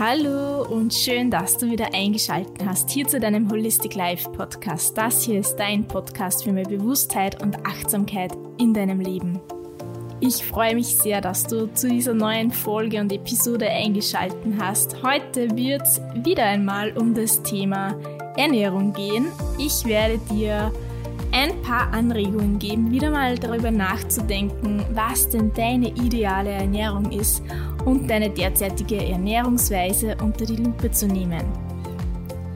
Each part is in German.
Hallo und schön, dass du wieder eingeschaltet hast hier zu deinem Holistic Life Podcast. Das hier ist dein Podcast für mehr Bewusstheit und Achtsamkeit in deinem Leben. Ich freue mich sehr, dass du zu dieser neuen Folge und Episode eingeschaltet hast. Heute wird es wieder einmal um das Thema Ernährung gehen. Ich werde dir ein paar Anregungen geben, wieder mal darüber nachzudenken, was denn deine ideale Ernährung ist und deine derzeitige Ernährungsweise unter die Lupe zu nehmen.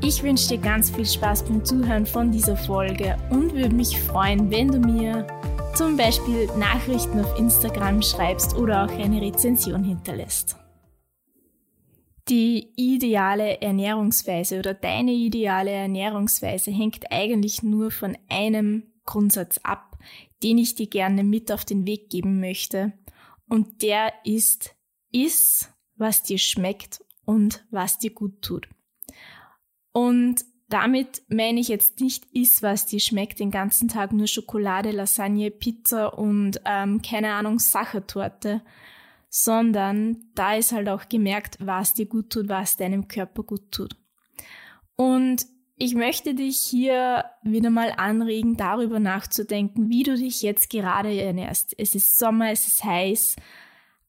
Ich wünsche dir ganz viel Spaß beim Zuhören von dieser Folge und würde mich freuen, wenn du mir zum Beispiel Nachrichten auf Instagram schreibst oder auch eine Rezension hinterlässt. Die ideale Ernährungsweise oder deine ideale Ernährungsweise hängt eigentlich nur von einem Grundsatz ab, den ich dir gerne mit auf den Weg geben möchte. Und der ist, iss, was dir schmeckt und was dir gut tut. Und damit meine ich jetzt nicht iss, was dir schmeckt, den ganzen Tag nur Schokolade, Lasagne, Pizza und ähm, keine Ahnung, Sachertorte, sondern da ist halt auch gemerkt, was dir gut tut, was deinem Körper gut tut. Und ich möchte dich hier wieder mal anregen, darüber nachzudenken, wie du dich jetzt gerade ernährst. Es ist Sommer, es ist heiß,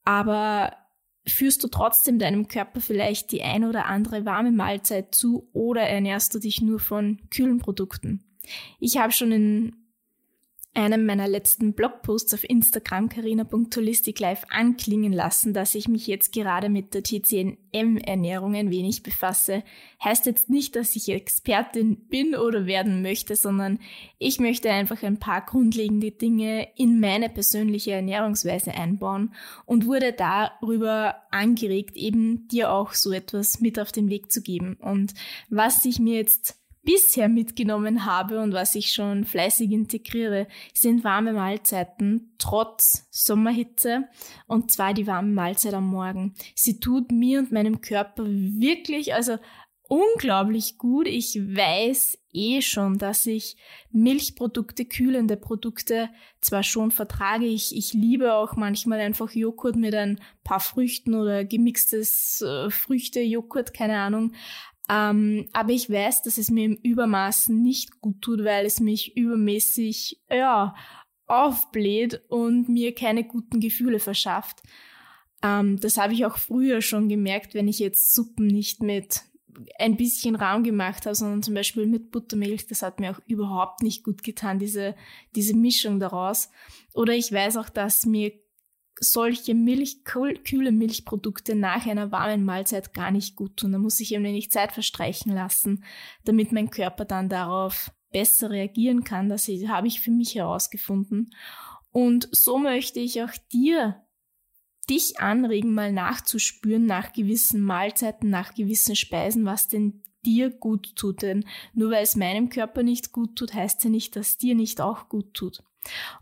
aber führst du trotzdem deinem Körper vielleicht die ein oder andere warme Mahlzeit zu oder ernährst du dich nur von kühlen Produkten? Ich habe schon in einem meiner letzten Blogposts auf Instagram, carina.holisticlife, anklingen lassen, dass ich mich jetzt gerade mit der TCNM-Ernährung ein wenig befasse. Heißt jetzt nicht, dass ich Expertin bin oder werden möchte, sondern ich möchte einfach ein paar grundlegende Dinge in meine persönliche Ernährungsweise einbauen und wurde darüber angeregt, eben dir auch so etwas mit auf den Weg zu geben. Und was ich mir jetzt bisher mitgenommen habe und was ich schon fleißig integriere, sind warme Mahlzeiten trotz Sommerhitze und zwar die warme Mahlzeit am Morgen. Sie tut mir und meinem Körper wirklich, also unglaublich gut. Ich weiß eh schon, dass ich Milchprodukte, kühlende Produkte zwar schon vertrage. Ich, ich liebe auch manchmal einfach Joghurt mit ein paar Früchten oder gemixtes äh, Früchte-Joghurt, keine Ahnung. Ähm, aber ich weiß, dass es mir im Übermaß nicht gut tut, weil es mich übermäßig, ja, aufbläht und mir keine guten Gefühle verschafft. Ähm, das habe ich auch früher schon gemerkt, wenn ich jetzt Suppen nicht mit ein bisschen Raum gemacht habe, sondern zum Beispiel mit Buttermilch. Das hat mir auch überhaupt nicht gut getan, diese, diese Mischung daraus. Oder ich weiß auch, dass mir solche Milch, kühle Milchprodukte nach einer warmen Mahlzeit gar nicht gut tun. Da muss ich eben nicht Zeit verstreichen lassen, damit mein Körper dann darauf besser reagieren kann. Das habe ich für mich herausgefunden. Und so möchte ich auch dir, dich anregen, mal nachzuspüren nach gewissen Mahlzeiten, nach gewissen Speisen, was denn dir gut tut. Denn nur weil es meinem Körper nicht gut tut, heißt ja nicht, dass dir nicht auch gut tut.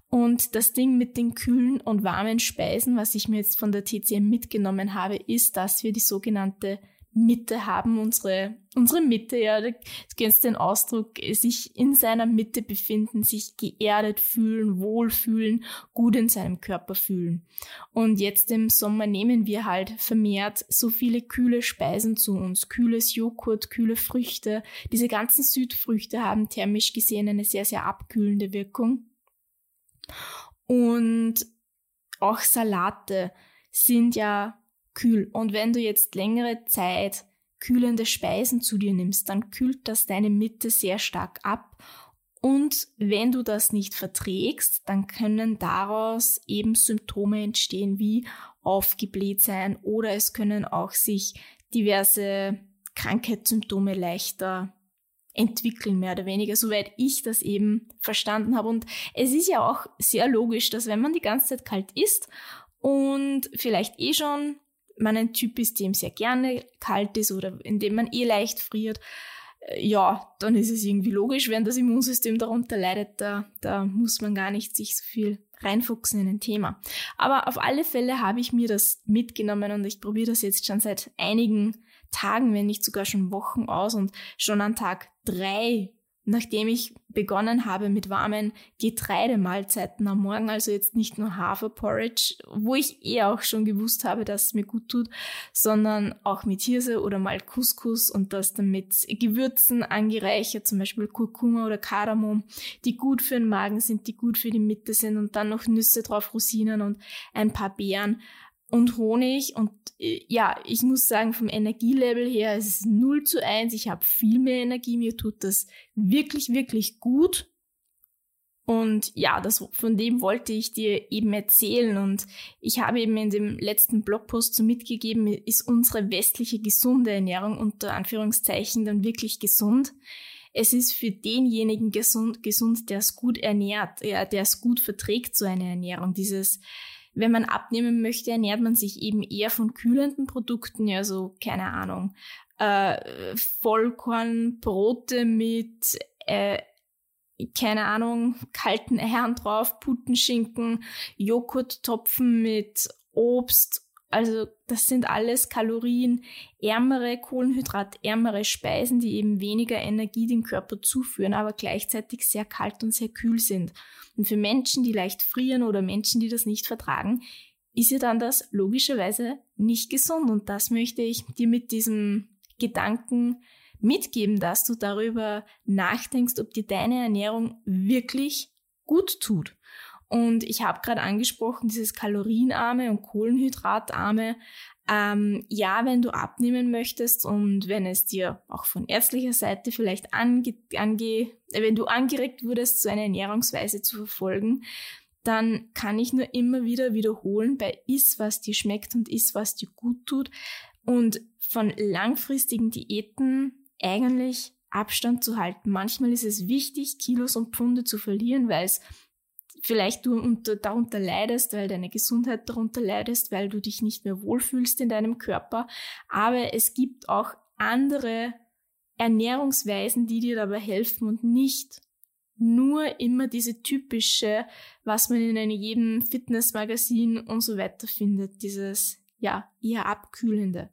Und das Ding mit den kühlen und warmen Speisen, was ich mir jetzt von der TCM mitgenommen habe, ist, dass wir die sogenannte Mitte haben, unsere, unsere Mitte, ja, du kennst den Ausdruck, sich in seiner Mitte befinden, sich geerdet fühlen, wohlfühlen, gut in seinem Körper fühlen. Und jetzt im Sommer nehmen wir halt vermehrt so viele kühle Speisen zu uns, kühles Joghurt, kühle Früchte. Diese ganzen Südfrüchte haben thermisch gesehen eine sehr, sehr abkühlende Wirkung. Und auch Salate sind ja kühl. Und wenn du jetzt längere Zeit kühlende Speisen zu dir nimmst, dann kühlt das deine Mitte sehr stark ab. Und wenn du das nicht verträgst, dann können daraus eben Symptome entstehen wie aufgebläht sein oder es können auch sich diverse Krankheitssymptome leichter entwickeln, mehr oder weniger, soweit ich das eben verstanden habe. Und es ist ja auch sehr logisch, dass wenn man die ganze Zeit kalt isst und vielleicht eh schon man ein Typ ist, dem sehr gerne kalt ist oder in dem man eh leicht friert, äh, ja, dann ist es irgendwie logisch, wenn das Immunsystem darunter leidet, da, da muss man gar nicht sich so viel reinfuchsen in ein Thema. Aber auf alle Fälle habe ich mir das mitgenommen und ich probiere das jetzt schon seit einigen Tagen, wenn nicht sogar schon Wochen aus und schon an Tag drei nachdem ich begonnen habe mit warmen Getreidemahlzeiten am Morgen, also jetzt nicht nur Haferporridge, wo ich eh auch schon gewusst habe, dass es mir gut tut, sondern auch mit Hirse oder mal Couscous und das dann mit Gewürzen angereichert, zum Beispiel Kurkuma oder Kardamom, die gut für den Magen sind, die gut für die Mitte sind und dann noch Nüsse drauf, Rosinen und ein paar Beeren und Honig. Und äh, ja, ich muss sagen, vom Energielevel her es ist es 0 zu 1. Ich habe viel mehr Energie. Mir tut das wirklich, wirklich gut. Und ja, das, von dem wollte ich dir eben erzählen. Und ich habe eben in dem letzten Blogpost so mitgegeben, ist unsere westliche gesunde Ernährung unter Anführungszeichen dann wirklich gesund. Es ist für denjenigen gesund, gesund, der es gut ernährt, ja, der es gut verträgt, so eine Ernährung. Dieses, wenn man abnehmen möchte, ernährt man sich eben eher von kühlenden Produkten, ja, so, keine Ahnung, äh, Vollkornbrote mit, äh, keine Ahnung, kalten Eiern drauf, Putenschinken, Joghurttopfen mit Obst also das sind alles kalorienärmere, kohlenhydratärmere Speisen, die eben weniger Energie dem Körper zuführen, aber gleichzeitig sehr kalt und sehr kühl sind. Und für Menschen, die leicht frieren oder Menschen, die das nicht vertragen, ist ja dann das logischerweise nicht gesund. Und das möchte ich dir mit diesem Gedanken mitgeben, dass du darüber nachdenkst, ob dir deine Ernährung wirklich gut tut. Und ich habe gerade angesprochen, dieses kalorienarme und kohlenhydratarme. Ähm, ja, wenn du abnehmen möchtest und wenn es dir auch von ärztlicher Seite vielleicht ange, ange wenn du angeregt wurdest, so eine Ernährungsweise zu verfolgen, dann kann ich nur immer wieder wiederholen bei iss, was dir schmeckt und iss, was dir gut tut. Und von langfristigen Diäten eigentlich Abstand zu halten. Manchmal ist es wichtig, Kilos und Pfunde zu verlieren, weil es vielleicht du unter, darunter leidest, weil deine Gesundheit darunter leidest, weil du dich nicht mehr wohlfühlst in deinem Körper. Aber es gibt auch andere Ernährungsweisen, die dir dabei helfen und nicht nur immer diese typische, was man in jedem Fitnessmagazin und so weiter findet, dieses, ja, eher abkühlende.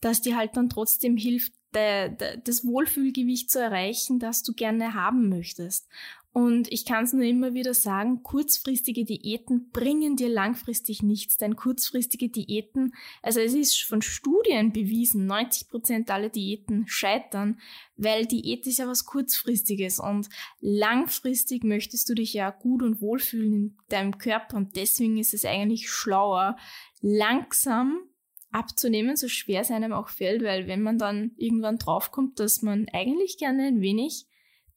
Dass dir halt dann trotzdem hilft, das Wohlfühlgewicht zu erreichen, das du gerne haben möchtest. Und ich kann es nur immer wieder sagen, kurzfristige Diäten bringen dir langfristig nichts, denn kurzfristige Diäten, also es ist von Studien bewiesen, 90 Prozent aller Diäten scheitern, weil Diät ist ja was kurzfristiges und langfristig möchtest du dich ja gut und wohlfühlen in deinem Körper und deswegen ist es eigentlich schlauer, langsam abzunehmen, so schwer es einem auch fällt, weil wenn man dann irgendwann draufkommt, dass man eigentlich gerne ein wenig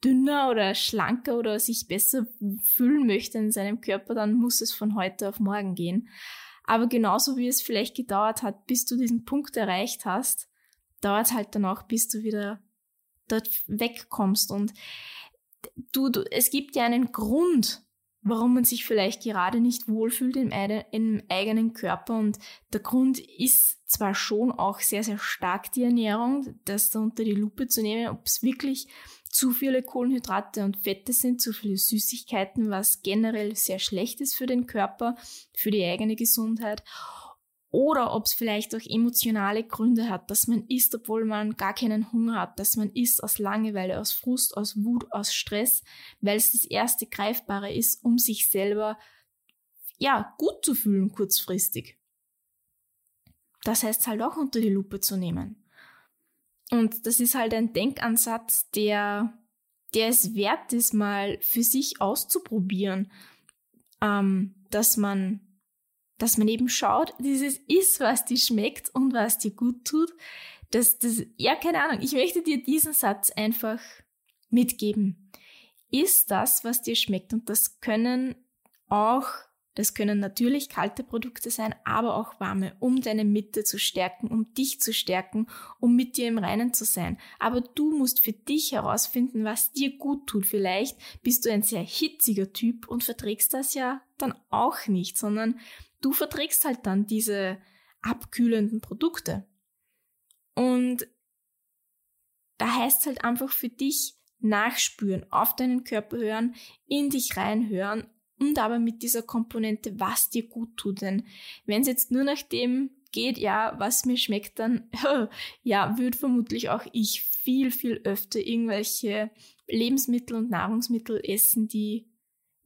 dünner oder schlanker oder sich besser fühlen möchte in seinem Körper, dann muss es von heute auf morgen gehen. Aber genauso wie es vielleicht gedauert hat, bis du diesen Punkt erreicht hast, dauert halt dann auch, bis du wieder dort wegkommst. Und du, du, es gibt ja einen Grund, warum man sich vielleicht gerade nicht wohlfühlt im, im eigenen Körper. Und der Grund ist zwar schon auch sehr, sehr stark die Ernährung, das da unter die Lupe zu nehmen, ob es wirklich zu viele Kohlenhydrate und Fette sind, zu viele Süßigkeiten, was generell sehr schlecht ist für den Körper, für die eigene Gesundheit. Oder ob es vielleicht auch emotionale Gründe hat, dass man isst, obwohl man gar keinen Hunger hat, dass man isst aus Langeweile, aus Frust, aus Wut, aus Stress, weil es das erste Greifbare ist, um sich selber ja gut zu fühlen kurzfristig. Das heißt halt auch unter die Lupe zu nehmen. Und das ist halt ein Denkansatz, der, der es wert ist, mal für sich auszuprobieren, ähm, dass man, dass man eben schaut, dieses ist, was dir schmeckt und was dir gut tut. Das, das, ja, keine Ahnung. Ich möchte dir diesen Satz einfach mitgeben. Ist das, was dir schmeckt? Und das können auch das können natürlich kalte Produkte sein, aber auch warme, um deine Mitte zu stärken, um dich zu stärken, um mit dir im Reinen zu sein. Aber du musst für dich herausfinden, was dir gut tut. Vielleicht bist du ein sehr hitziger Typ und verträgst das ja dann auch nicht, sondern du verträgst halt dann diese abkühlenden Produkte. Und da heißt es halt einfach für dich nachspüren, auf deinen Körper hören, in dich reinhören und aber mit dieser Komponente, was dir gut tut. Denn wenn es jetzt nur nach dem geht, ja, was mir schmeckt, dann ja, würde vermutlich auch ich viel, viel öfter irgendwelche Lebensmittel und Nahrungsmittel essen, die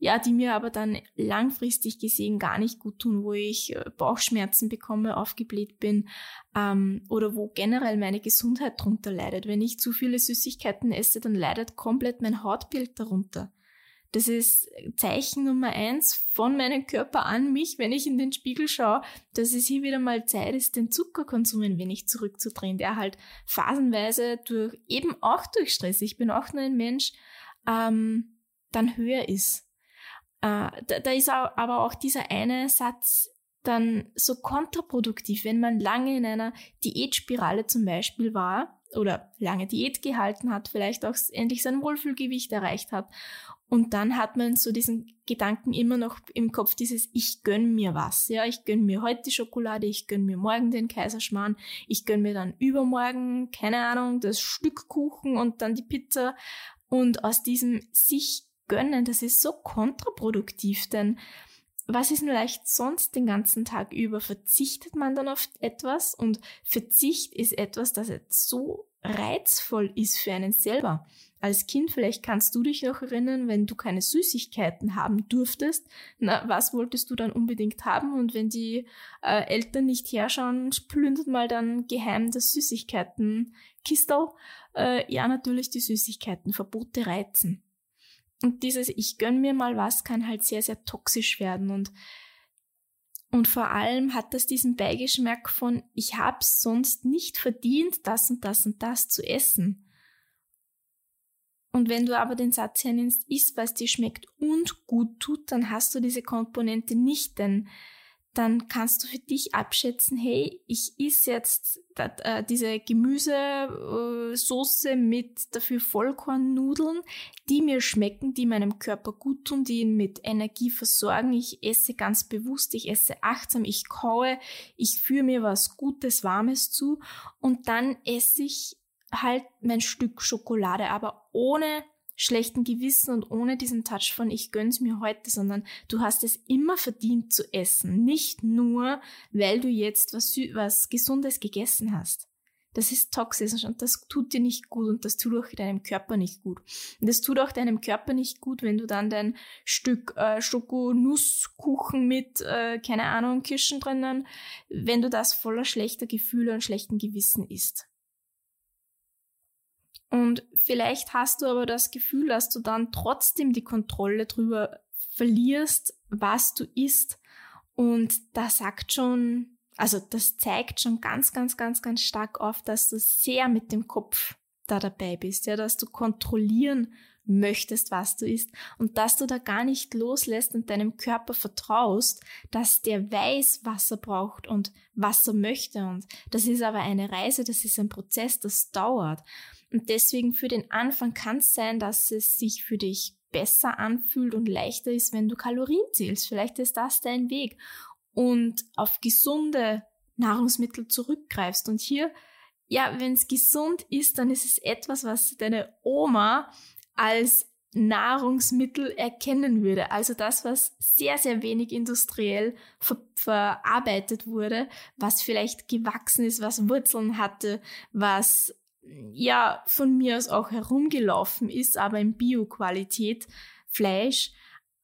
ja, die mir aber dann langfristig gesehen gar nicht gut tun, wo ich äh, Bauchschmerzen bekomme, aufgebläht bin ähm, oder wo generell meine Gesundheit drunter leidet. Wenn ich zu viele Süßigkeiten esse, dann leidet komplett mein Hautbild darunter. Das ist Zeichen Nummer eins von meinem Körper an mich, wenn ich in den Spiegel schaue, dass es hier wieder mal Zeit ist, den Zuckerkonsum ein wenig zurückzudrehen, der halt phasenweise durch, eben auch durch Stress, ich bin auch nur ein Mensch, ähm, dann höher ist. Äh, da, da ist aber auch dieser eine Satz dann so kontraproduktiv, wenn man lange in einer Diätspirale zum Beispiel war oder lange Diät gehalten hat, vielleicht auch endlich sein Wohlfühlgewicht erreicht hat und dann hat man so diesen Gedanken immer noch im Kopf, dieses Ich gönn mir was. Ja, ich gönn mir heute die Schokolade, ich gönn mir morgen den Kaiserschmarrn, ich gönn mir dann übermorgen, keine Ahnung, das Stück Kuchen und dann die Pizza. Und aus diesem sich gönnen, das ist so kontraproduktiv, denn was ist denn leicht sonst den ganzen Tag über? Verzichtet man dann auf etwas? Und Verzicht ist etwas, das jetzt so reizvoll ist für einen selber als Kind, vielleicht kannst du dich noch erinnern, wenn du keine Süßigkeiten haben durftest, na, was wolltest du dann unbedingt haben? Und wenn die äh, Eltern nicht herschauen, plündert mal dann geheim das Süßigkeitenkistel. Äh, ja, natürlich die Süßigkeiten, Verbote reizen. Und dieses Ich gönn mir mal was kann halt sehr, sehr toxisch werden und und vor allem hat das diesen Beigeschmack von, ich hab's sonst nicht verdient, das und das und das zu essen. Und wenn du aber den Satz hernimmst, isst, was dir schmeckt und gut tut, dann hast du diese Komponente nicht, denn dann kannst du für dich abschätzen, hey, ich iss jetzt äh, diese Gemüsesoße mit dafür Vollkornnudeln, die mir schmecken, die meinem Körper gut tun, die ihn mit Energie versorgen. Ich esse ganz bewusst, ich esse achtsam, ich kaue, ich führe mir was Gutes, Warmes zu und dann esse ich halt mein Stück Schokolade, aber ohne schlechten Gewissen und ohne diesen Touch von ich gönn's mir heute, sondern du hast es immer verdient zu essen. Nicht nur, weil du jetzt was, was Gesundes gegessen hast. Das ist toxisch und das tut dir nicht gut und das tut auch deinem Körper nicht gut. Und das tut auch deinem Körper nicht gut, wenn du dann dein Stück äh, Schokonusskuchen mit, äh, keine Ahnung, Kirschen drinnen, wenn du das voller schlechter Gefühle und schlechten Gewissen isst. Und vielleicht hast du aber das Gefühl, dass du dann trotzdem die Kontrolle drüber verlierst, was du isst. Und das sagt schon, also das zeigt schon ganz, ganz, ganz, ganz stark auf, dass du sehr mit dem Kopf da dabei bist, ja, dass du kontrollieren möchtest, was du isst und dass du da gar nicht loslässt und deinem Körper vertraust, dass der weiß, was er braucht und was er möchte. Und das ist aber eine Reise, das ist ein Prozess, das dauert. Und deswegen für den Anfang kann es sein, dass es sich für dich besser anfühlt und leichter ist, wenn du Kalorien zählst. Vielleicht ist das dein Weg und auf gesunde Nahrungsmittel zurückgreifst. Und hier, ja, wenn es gesund ist, dann ist es etwas, was deine Oma als Nahrungsmittel erkennen würde. Also das, was sehr, sehr wenig industriell ver verarbeitet wurde, was vielleicht gewachsen ist, was Wurzeln hatte, was ja von mir aus auch herumgelaufen ist, aber in Bio-Qualität, Fleisch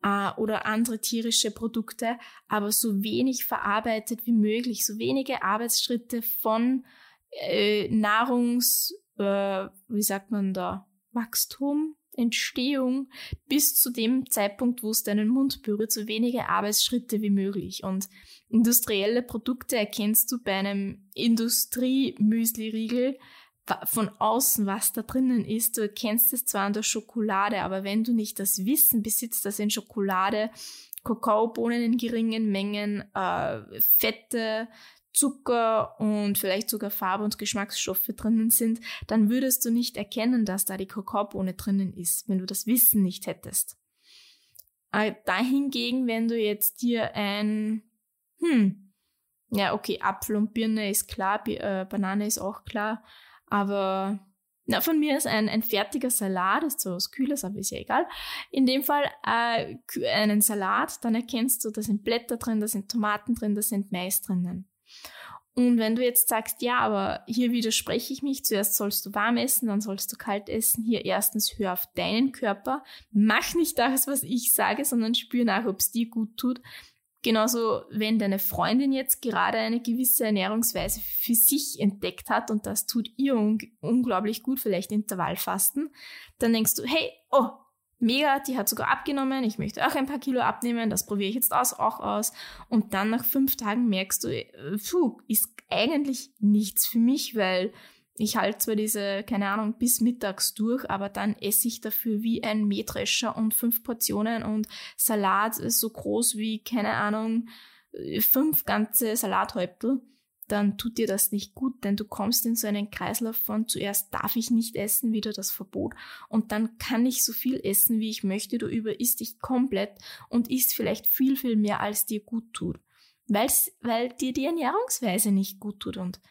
äh, oder andere tierische Produkte, aber so wenig verarbeitet wie möglich, so wenige Arbeitsschritte von äh, Nahrungs, äh, wie sagt man da, Wachstum, Entstehung bis zu dem Zeitpunkt, wo es deinen Mund berührt, so wenige Arbeitsschritte wie möglich. Und industrielle Produkte erkennst du bei einem Industrie-Müsli-Riegel von außen, was da drinnen ist. Du erkennst es zwar an der Schokolade, aber wenn du nicht das Wissen besitzt, dass in Schokolade Kakaobohnen in geringen Mengen, äh, Fette, Zucker und vielleicht sogar Farbe- und Geschmacksstoffe drinnen sind, dann würdest du nicht erkennen, dass da die Kakaobohne drinnen ist, wenn du das Wissen nicht hättest. Äh, dahingegen, wenn du jetzt dir ein, hm, ja, okay, Apfel und Birne ist klar, B äh, Banane ist auch klar, aber na, von mir ist ein, ein fertiger Salat, ist so was Kühles, aber ist ja egal. In dem Fall äh, einen Salat, dann erkennst du, da sind Blätter drin, da sind Tomaten drin, da sind Mais drinnen. Und wenn du jetzt sagst, ja, aber hier widerspreche ich mich, zuerst sollst du warm essen, dann sollst du kalt essen, hier erstens hör auf deinen Körper, mach nicht das, was ich sage, sondern spür nach, ob es dir gut tut. Genauso, wenn deine Freundin jetzt gerade eine gewisse Ernährungsweise für sich entdeckt hat und das tut ihr un unglaublich gut, vielleicht Intervallfasten, dann denkst du, hey, oh, mega, die hat sogar abgenommen, ich möchte auch ein paar Kilo abnehmen, das probiere ich jetzt auch aus. Und dann nach fünf Tagen merkst du, äh, puh, ist eigentlich nichts für mich, weil ich halte zwar diese, keine Ahnung, bis mittags durch, aber dann esse ich dafür wie ein Mähdrescher und fünf Portionen und Salat ist so groß wie, keine Ahnung, fünf ganze Salathäuptel dann tut dir das nicht gut, denn du kommst in so einen Kreislauf von zuerst darf ich nicht essen, wieder das Verbot. Und dann kann ich so viel essen, wie ich möchte, du überisst dich komplett und isst vielleicht viel, viel mehr, als dir gut tut, Weil's, weil dir die Ernährungsweise nicht gut tut. Und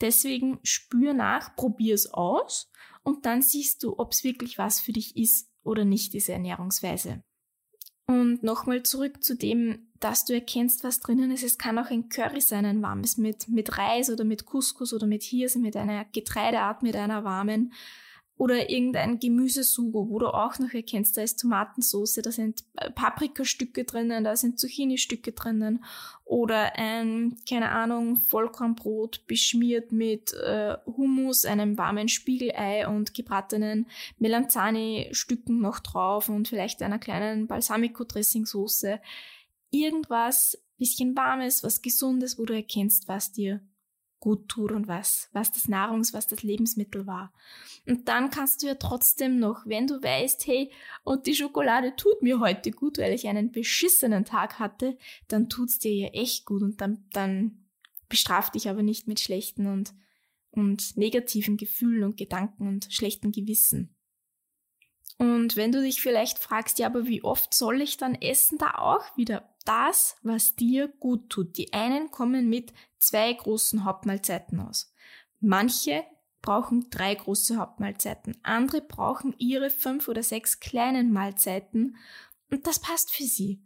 deswegen spür nach, probier es aus und dann siehst du, ob es wirklich was für dich ist oder nicht, diese Ernährungsweise. Und nochmal zurück zu dem, dass du erkennst, was drinnen ist. Es kann auch ein Curry sein, ein warmes mit, mit Reis oder mit Couscous oder mit Hirse, mit einer Getreideart, mit einer warmen oder irgendein Gemüsesugo, wo du auch noch erkennst, da ist Tomatensauce, da sind äh, Paprikastücke drinnen, da sind Zucchini-Stücke drinnen oder ein, keine Ahnung, Vollkornbrot beschmiert mit äh, Hummus, einem warmen Spiegelei und gebratenen Melanzani-Stücken noch drauf und vielleicht einer kleinen Balsamico-Dressing-Soße irgendwas bisschen Warmes, was Gesundes, wo du erkennst, was dir gut tut und was, was das Nahrungs-, was das Lebensmittel war. Und dann kannst du ja trotzdem noch, wenn du weißt, hey, und die Schokolade tut mir heute gut, weil ich einen beschissenen Tag hatte, dann tut's dir ja echt gut und dann, dann bestraf dich aber nicht mit schlechten und, und negativen Gefühlen und Gedanken und schlechten Gewissen. Und wenn du dich vielleicht fragst, ja, aber wie oft soll ich dann essen? Da auch wieder das, was dir gut tut. Die einen kommen mit zwei großen Hauptmahlzeiten aus. Manche brauchen drei große Hauptmahlzeiten. Andere brauchen ihre fünf oder sechs kleinen Mahlzeiten. Und das passt für sie.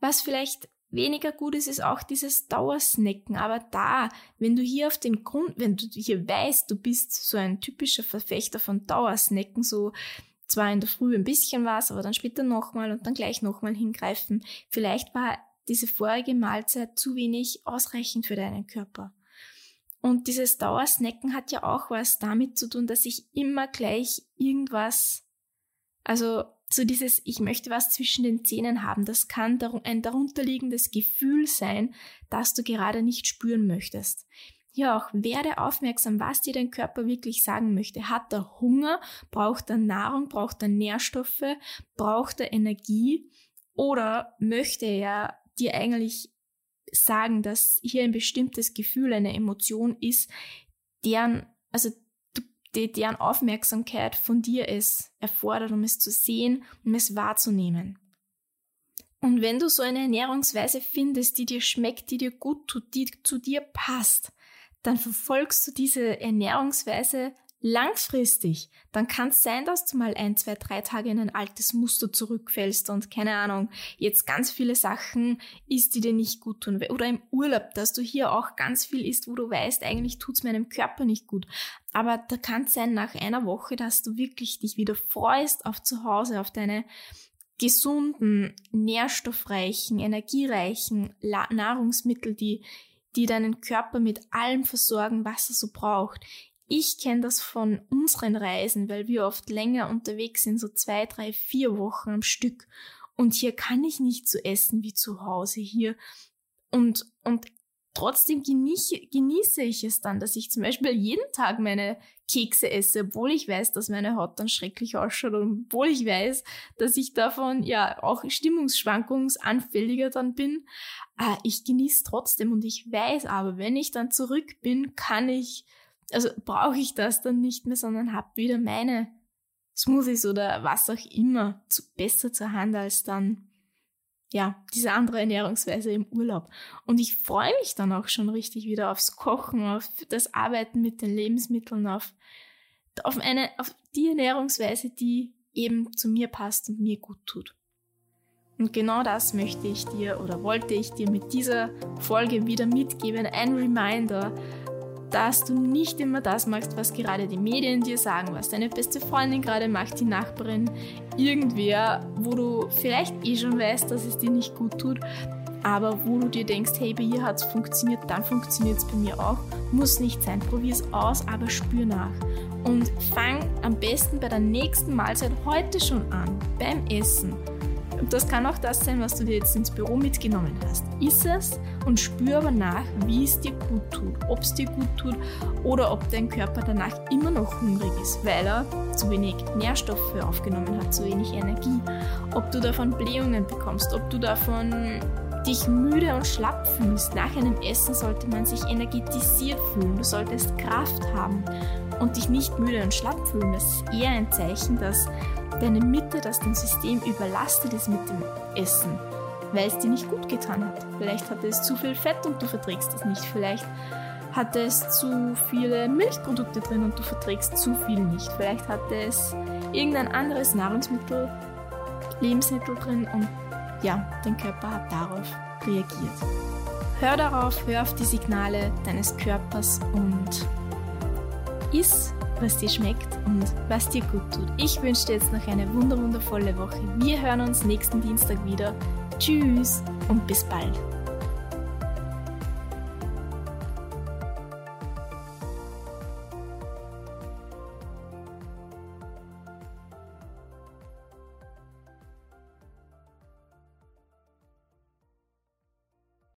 Was vielleicht weniger gut ist, ist auch dieses Dauersnacken. Aber da, wenn du hier auf den Grund, wenn du hier weißt, du bist so ein typischer Verfechter von Dauersnacken, so zwar in der Früh ein bisschen was, aber dann später nochmal und dann gleich nochmal hingreifen. Vielleicht war diese vorige Mahlzeit zu wenig ausreichend für deinen Körper. Und dieses Dauersnacken hat ja auch was damit zu tun, dass ich immer gleich irgendwas, also so dieses, ich möchte was zwischen den Zähnen haben, das kann ein darunterliegendes Gefühl sein, das du gerade nicht spüren möchtest ja auch, werde aufmerksam, was dir dein Körper wirklich sagen möchte. Hat er Hunger? Braucht er Nahrung? Braucht er Nährstoffe? Braucht er Energie? Oder möchte er dir eigentlich sagen, dass hier ein bestimmtes Gefühl, eine Emotion ist, deren, also die, deren Aufmerksamkeit von dir es erfordert, um es zu sehen, um es wahrzunehmen. Und wenn du so eine Ernährungsweise findest, die dir schmeckt, die dir gut tut, die zu dir passt, dann verfolgst du diese Ernährungsweise langfristig, dann kann es sein, dass du mal ein, zwei, drei Tage in ein altes Muster zurückfällst und keine Ahnung, jetzt ganz viele Sachen isst, die dir nicht gut tun. Oder im Urlaub, dass du hier auch ganz viel isst, wo du weißt, eigentlich tut's meinem Körper nicht gut. Aber da kann es sein, nach einer Woche, dass du wirklich dich wieder freust auf zu Hause, auf deine gesunden, nährstoffreichen, energiereichen Nahrungsmittel, die die deinen Körper mit allem versorgen, was er so braucht. Ich kenne das von unseren Reisen, weil wir oft länger unterwegs sind, so zwei, drei, vier Wochen am Stück. Und hier kann ich nicht so essen wie zu Hause hier. Und, und trotzdem genieße, genieße ich es dann, dass ich zum Beispiel jeden Tag meine Kekse esse, obwohl ich weiß, dass meine Haut dann schrecklich ausschaut und obwohl ich weiß, dass ich davon ja auch stimmungsschwankungsanfälliger dann bin. Äh, ich genieße trotzdem und ich weiß aber, wenn ich dann zurück bin, kann ich, also brauche ich das dann nicht mehr, sondern habe wieder meine Smoothies oder was auch immer zu, besser zur Hand als dann ja, diese andere Ernährungsweise im Urlaub. Und ich freue mich dann auch schon richtig wieder aufs Kochen, auf das Arbeiten mit den Lebensmitteln, auf, auf eine, auf die Ernährungsweise, die eben zu mir passt und mir gut tut. Und genau das möchte ich dir oder wollte ich dir mit dieser Folge wieder mitgeben. Ein Reminder, dass du nicht immer das machst, was gerade die Medien dir sagen, was deine beste Freundin gerade macht, die Nachbarin, irgendwer, wo du vielleicht eh schon weißt, dass es dir nicht gut tut, aber wo du dir denkst, hey, bei ihr hat es funktioniert, dann funktioniert es bei mir auch. Muss nicht sein. Probier es aus, aber spür nach. Und fang am besten bei der nächsten Mahlzeit heute schon an, beim Essen. Und das kann auch das sein, was du dir jetzt ins Büro mitgenommen hast. Iss es und spür aber nach, wie es dir gut tut. Ob es dir gut tut oder ob dein Körper danach immer noch hungrig ist, weil er zu wenig Nährstoffe aufgenommen hat, zu wenig Energie. Ob du davon Blähungen bekommst, ob du davon dich müde und schlapp fühlst. Nach einem Essen sollte man sich energetisiert fühlen. Du solltest Kraft haben und dich nicht müde und schlapp fühlen. Das ist eher ein Zeichen, dass deine Mitte, dass dein System überlastet ist mit dem Essen, weil es dir nicht gut getan hat. Vielleicht hatte es zu viel Fett und du verträgst es nicht. Vielleicht hatte es zu viele Milchprodukte drin und du verträgst zu viel nicht. Vielleicht hatte es irgendein anderes Nahrungsmittel, Lebensmittel drin und ja, dein Körper hat darauf reagiert. Hör darauf, hör auf die Signale deines Körpers und iss, was dir schmeckt und was dir gut tut. Ich wünsche dir jetzt noch eine wunderwundervolle Woche. Wir hören uns nächsten Dienstag wieder. Tschüss und bis bald.